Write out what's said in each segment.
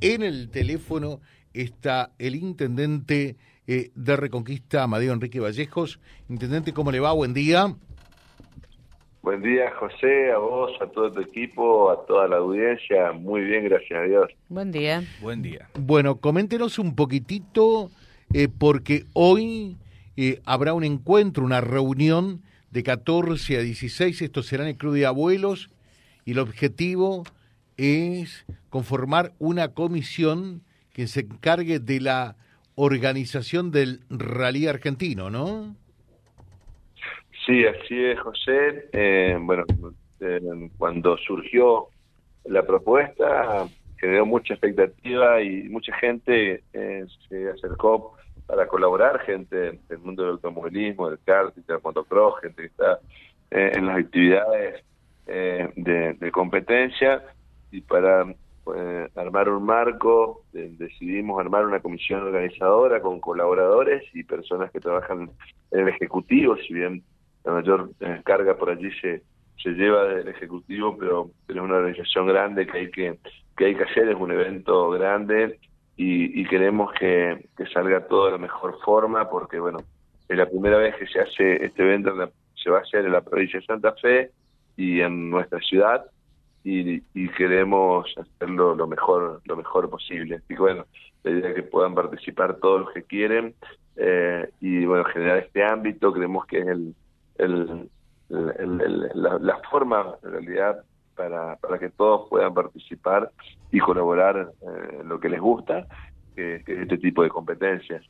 en el teléfono está el intendente eh, de Reconquista, Amadeo Enrique Vallejos. Intendente, ¿cómo le va? Buen día. Buen día, José, a vos, a todo tu equipo, a toda la audiencia. Muy bien, gracias a Dios. Buen día. Buen día. Bueno, coméntenos un poquitito, eh, porque hoy eh, habrá un encuentro, una reunión de 14 a 16. Esto será en el Club de Abuelos y el objetivo es conformar una comisión que se encargue de la organización del rally argentino, ¿no? Sí, así es, José. Eh, bueno, eh, cuando surgió la propuesta, generó mucha expectativa y mucha gente eh, se acercó para colaborar, gente del mundo del automovilismo, del kart, del motocross, gente que está en las actividades de, competencia y para pues, armar un marco, decidimos armar una comisión organizadora con colaboradores y personas que trabajan en el Ejecutivo, si bien la mayor eh, carga por allí se, se lleva del Ejecutivo, pero, es una organización grande que hay que, que hay que hacer, es un evento grande y, queremos que, salga todo de la mejor forma porque, bueno, es la primera vez que se hace este evento, se va a hacer en la provincia de Santa Fe y en nuestra ciudad y, queremos hacerlo lo mejor lo mejor posible. Y bueno, la idea que puedan participar todos los que quieren eh, y bueno, generar este ámbito, creemos que es el, el, la, forma en realidad para, para que todos puedan participar y colaborar eh, lo que les gusta, que, es este tipo de competencias.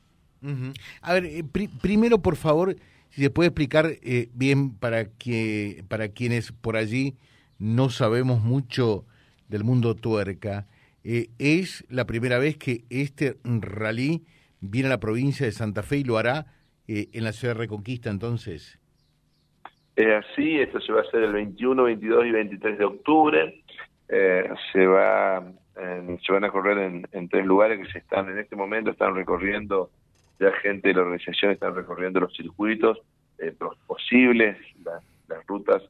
A ver, eh, primero por favor, si se puede explicar eh, bien para que para quienes por allí no sabemos mucho del mundo tuerca, es la primera vez que este rally viene a la provincia de Santa Fe y lo hará en la ciudad de Reconquista entonces. Es así, esto se va a hacer el 21, 22 y 23 de octubre. Eh, se va se van a correr en, tres lugares que se están en este momento están recorriendo ya gente de la organización están recorriendo los circuitos eh, posibles las, rutas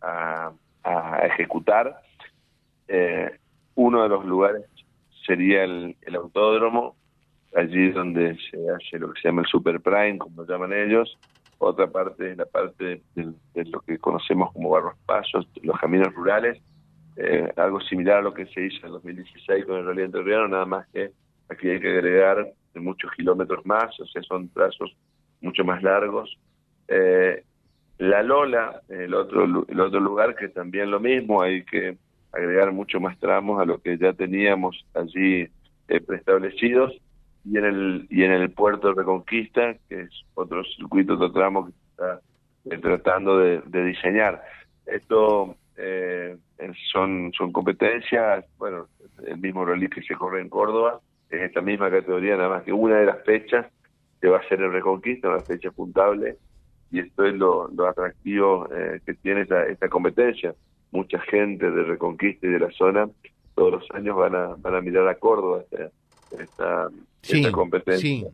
a, ejecutar. Eh, uno de los lugares sería el, autódromo allí donde se hace lo que se llama el super prime como llaman ellos. Otra parte es la parte de, lo que conocemos como barros pasos, los caminos rurales, eh, algo similar a lo que se hizo en 2016 con el Rally Entrerriano, nada más que aquí hay que agregar muchos kilómetros más, o sea, son trazos mucho más largos. Eh, la Lola, el otro, el otro lugar que también lo mismo, hay que agregar mucho más tramos a lo que ya teníamos allí eh, preestablecidos y en el y en el puerto de Reconquista, que es otro circuito, otro tramo que está eh, tratando de, diseñar. Esto eh, son son competencias, bueno, el mismo rally que se corre en Córdoba, es esta misma categoría, nada más que una de las fechas que va a ser el Reconquista, una fecha puntable, y esto es lo, atractivo eh, que tiene esta, esta competencia. Mucha gente de Reconquista y de la zona todos los años van a, van a mirar a Córdoba esta, esta, competencia.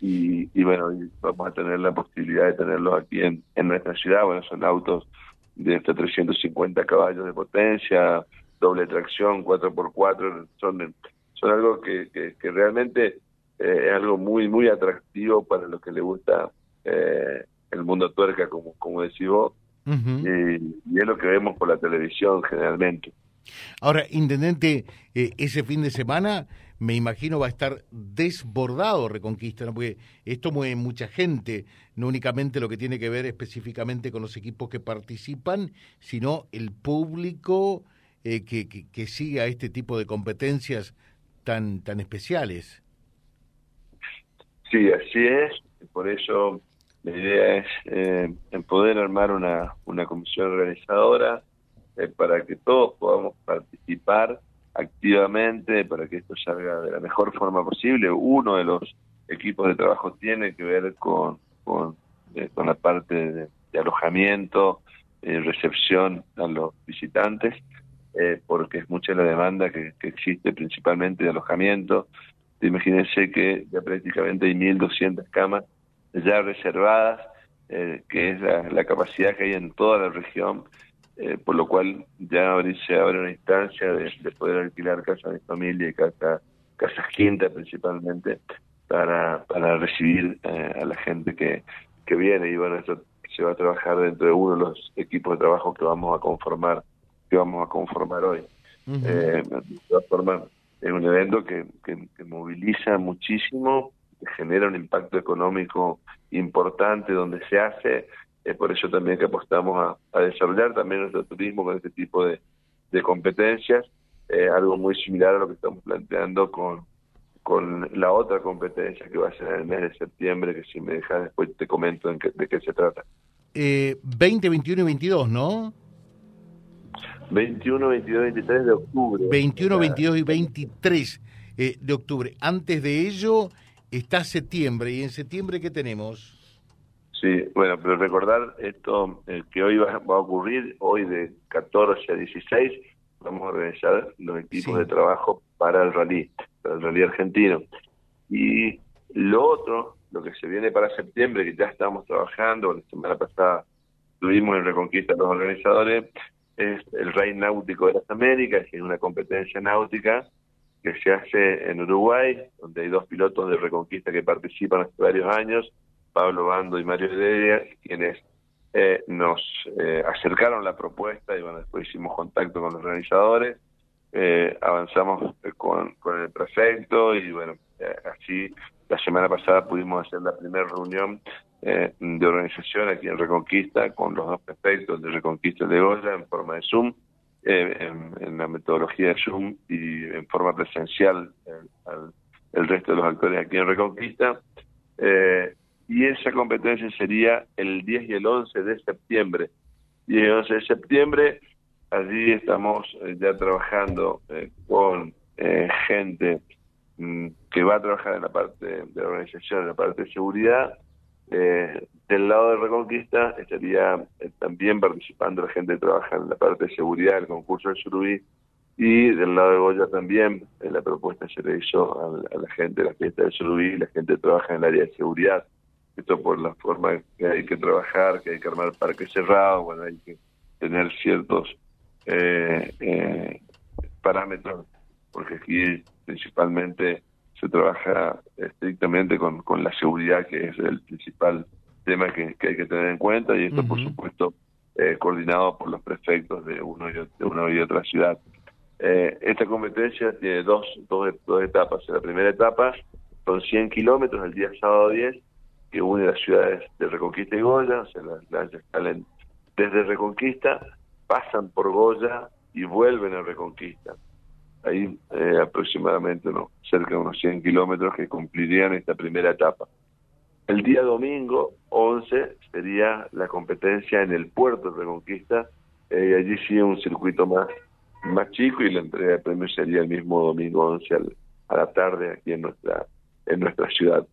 Y, bueno, vamos a tener la posibilidad de tenerlo aquí en, en nuestra ciudad. Bueno, son autos de hasta 350 caballos de potencia, doble tracción, 4x4, son, son algo que, que, realmente eh, es algo muy, muy atractivo para los que le gusta eh, el mundo tuerca, como, como decís vos, y, y, es lo que vemos por la televisión generalmente. Ahora, Intendente, eh, ese fin de semana me imagino va a estar desbordado Reconquista, ¿no? porque esto mueve mucha gente, no únicamente lo que tiene que ver específicamente con los equipos que participan, sino el público eh, que, que, siga este tipo de competencias tan, tan especiales. Sí, así es, por eso la idea es eh, poder armar una, una comisión organizadora eh, para que todos podamos participar activamente, para que esto salga de la mejor forma posible. Uno de los equipos de trabajo tiene que ver con, con, eh, la parte de, alojamiento, eh, recepción a los visitantes, porque es mucha la demanda que, existe principalmente de alojamiento. Imagínense que ya prácticamente hay 1.200 camas ya reservadas, que es la, la capacidad que hay en toda la región eh, por lo cual ya se abre una instancia de, poder alquilar casas de familia y casa, casas quintas principalmente para, para recibir eh, a la gente que, que viene y bueno, eso se va a trabajar dentro de uno de los equipos de trabajo que vamos a conformar que vamos a conformar hoy. de todas formas, es un evento que, que, moviliza muchísimo, que genera un impacto económico importante donde se hace es por eso también que apostamos a, desarrollar también nuestro turismo con este tipo de, competencias, eh, algo muy similar a lo que estamos planteando con, con la otra competencia que va a ser en el mes de septiembre, que si me dejas después te comento en de qué se trata. Eh, 20, 21 y 22, ¿no? 21, 22 y 23 de octubre. 21, 22 y 23 eh, de octubre. Antes de ello está septiembre. ¿Y en septiembre qué tenemos? Sí, bueno, pero recordar esto eh, que hoy va, a ocurrir, hoy de 14 a 16, vamos a organizar los equipos de trabajo para el rally, para el rally argentino. Y lo otro, lo que se viene para septiembre, que ya estamos trabajando, la semana pasada tuvimos en Reconquista los organizadores, es el Rally Náutico de las Américas, que es una competencia náutica que se hace en Uruguay, donde hay dos pilotos de Reconquista que participan hace varios años, Pablo Bando y Mario Heredia, quienes eh, nos eh, acercaron la propuesta y bueno, después hicimos contacto con los organizadores, eh, avanzamos con, con el prefecto y bueno, así la semana pasada pudimos hacer la primera reunión de organización aquí en Reconquista con los dos prefectos de Reconquista de Goya en forma de Zoom, en, la metodología de Zoom y en forma presencial el resto de los actores aquí en Reconquista. Eh, y esa competencia sería el 10 y el 11 de septiembre. 10 y 11 de septiembre, allí estamos eh, ya trabajando eh, con eh, gente mm, que va a trabajar en la parte de la organización, en la parte de seguridad. Del lado de Reconquista estaría también participando la gente que trabaja en la parte de seguridad del concurso de Surubí. Y del lado de Goya también la propuesta se le hizo a, la gente de la fiesta de Surubí, la gente que trabaja en el área de seguridad. Esto por la forma que hay que trabajar, que hay que armar parques cerrados, bueno, hay que tener ciertos eh, eh, parámetros, porque aquí principalmente se trabaja estrictamente con, con la seguridad, que es el principal tema que, hay que tener en cuenta, y esto, por supuesto, eh, coordinado por los prefectos de, uno y, de una y otra ciudad. esta competencia tiene dos, dos, dos etapas. La primera etapa son 100 kilómetros el día sábado 10 que une las ciudades de Reconquista y Goya, o sea, las lanchas salen desde Reconquista, pasan por Goya y vuelven a Reconquista. Ahí eh, aproximadamente no, cerca de unos 100 kilómetros que cumplirían esta primera etapa. El día domingo 11 sería la competencia en el puerto de Reconquista, eh, y allí sí un circuito más, más chico y la entrega de premios sería el mismo domingo 11 a la tarde aquí en nuestra, en nuestra ciudad.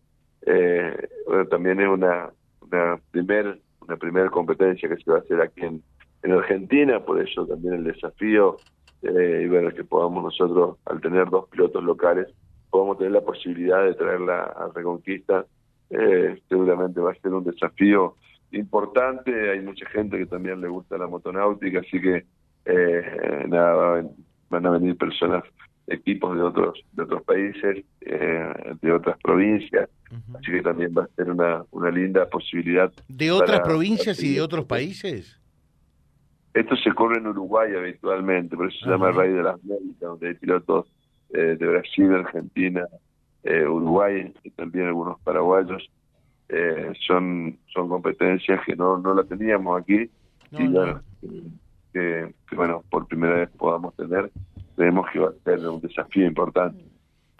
Eh, bueno, también es una, una primer una primera competencia que se va a hacer aquí en, en Argentina, por eso también el desafío eh, y bueno, que podamos nosotros, al tener dos pilotos locales, podamos tener la posibilidad de traerla a Reconquista, eh, seguramente va a ser un desafío importante, hay mucha gente que también le gusta la motonáutica, así que eh, nada, van a venir personas equipos de otros de otros países, eh, de otras provincias, así que también va a ser una, una linda posibilidad. ¿De otras provincias y de otros países? Esto se corre en Uruguay habitualmente, por eso se llama Rey de las Américas, donde hay pilotos eh, de Brasil, Argentina, eh, Uruguay y también algunos paraguayos. son son competencias que no, no la teníamos aquí y que, bueno, por primera vez podamos tener creemos que va a ser un desafío importante.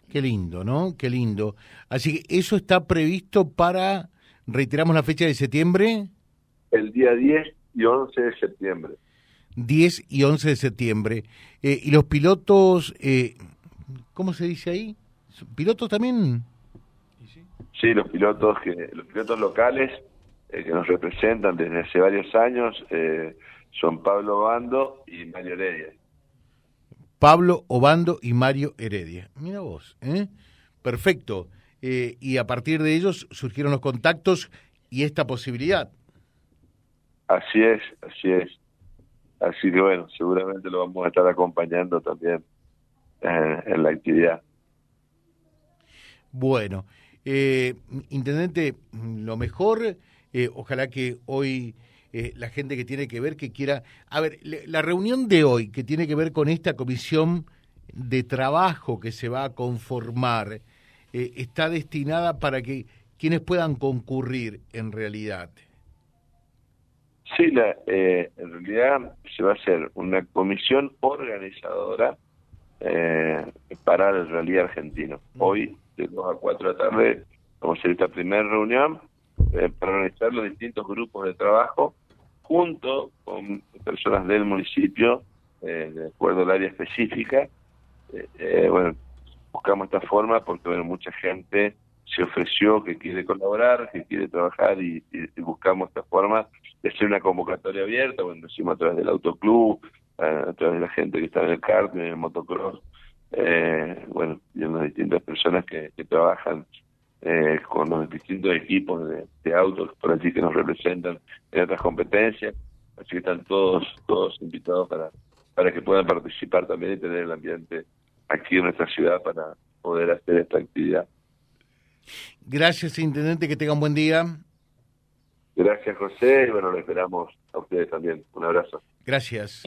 Qué lindo, ¿no? Qué lindo. Así que eso está previsto para, reiteramos la fecha de septiembre. El día 10 y 11 de septiembre. 10 y 11 de septiembre. Eh, ¿Y los pilotos, eh, cómo se dice ahí? ¿Pilotos también? Sí, los pilotos, que, los pilotos locales eh, que nos representan desde hace varios años son Pablo Bando y Mario Heredia. Pablo Obando y Mario Heredia. Mira vos, ¿eh? Perfecto. Eh, y a partir de ellos surgieron los contactos y esta posibilidad. Así es, así es. Así que bueno, seguramente lo vamos a estar acompañando también eh, en la actividad. Bueno, eh, Intendente, lo mejor, eh, ojalá que hoy eh, la gente que tiene que ver, que quiera... A ver, la reunión de hoy, que tiene que ver con esta comisión de trabajo que se va a conformar, está destinada para que quienes puedan concurrir en realidad. Sí, la, en realidad se va a hacer una comisión organizadora para el rally argentino. Hoy de 2 a 4 de la tarde vamos a hacer esta primera reunión eh, para organizar los distintos grupos de trabajo junto con personas del municipio, eh, de acuerdo al área específica. Eh, bueno, buscamos esta forma porque bueno, mucha gente se ofreció que quiere colaborar, que quiere trabajar y, buscamos esta forma de hacer una convocatoria abierta, bueno, lo hicimos a través del autoclub, a través de la gente que está en el kart, en el motocross, eh, bueno, y las distintas personas que, trabajan eh, con los distintos equipos de, autos por allí que nos representan en otras competencias, así que están todos todos invitados para para que puedan participar también y tener el ambiente aquí en nuestra ciudad para poder hacer esta actividad. Gracias, Intendente, que tenga un buen día. Gracias, José, y bueno, lo esperamos a ustedes también. Un abrazo. Gracias.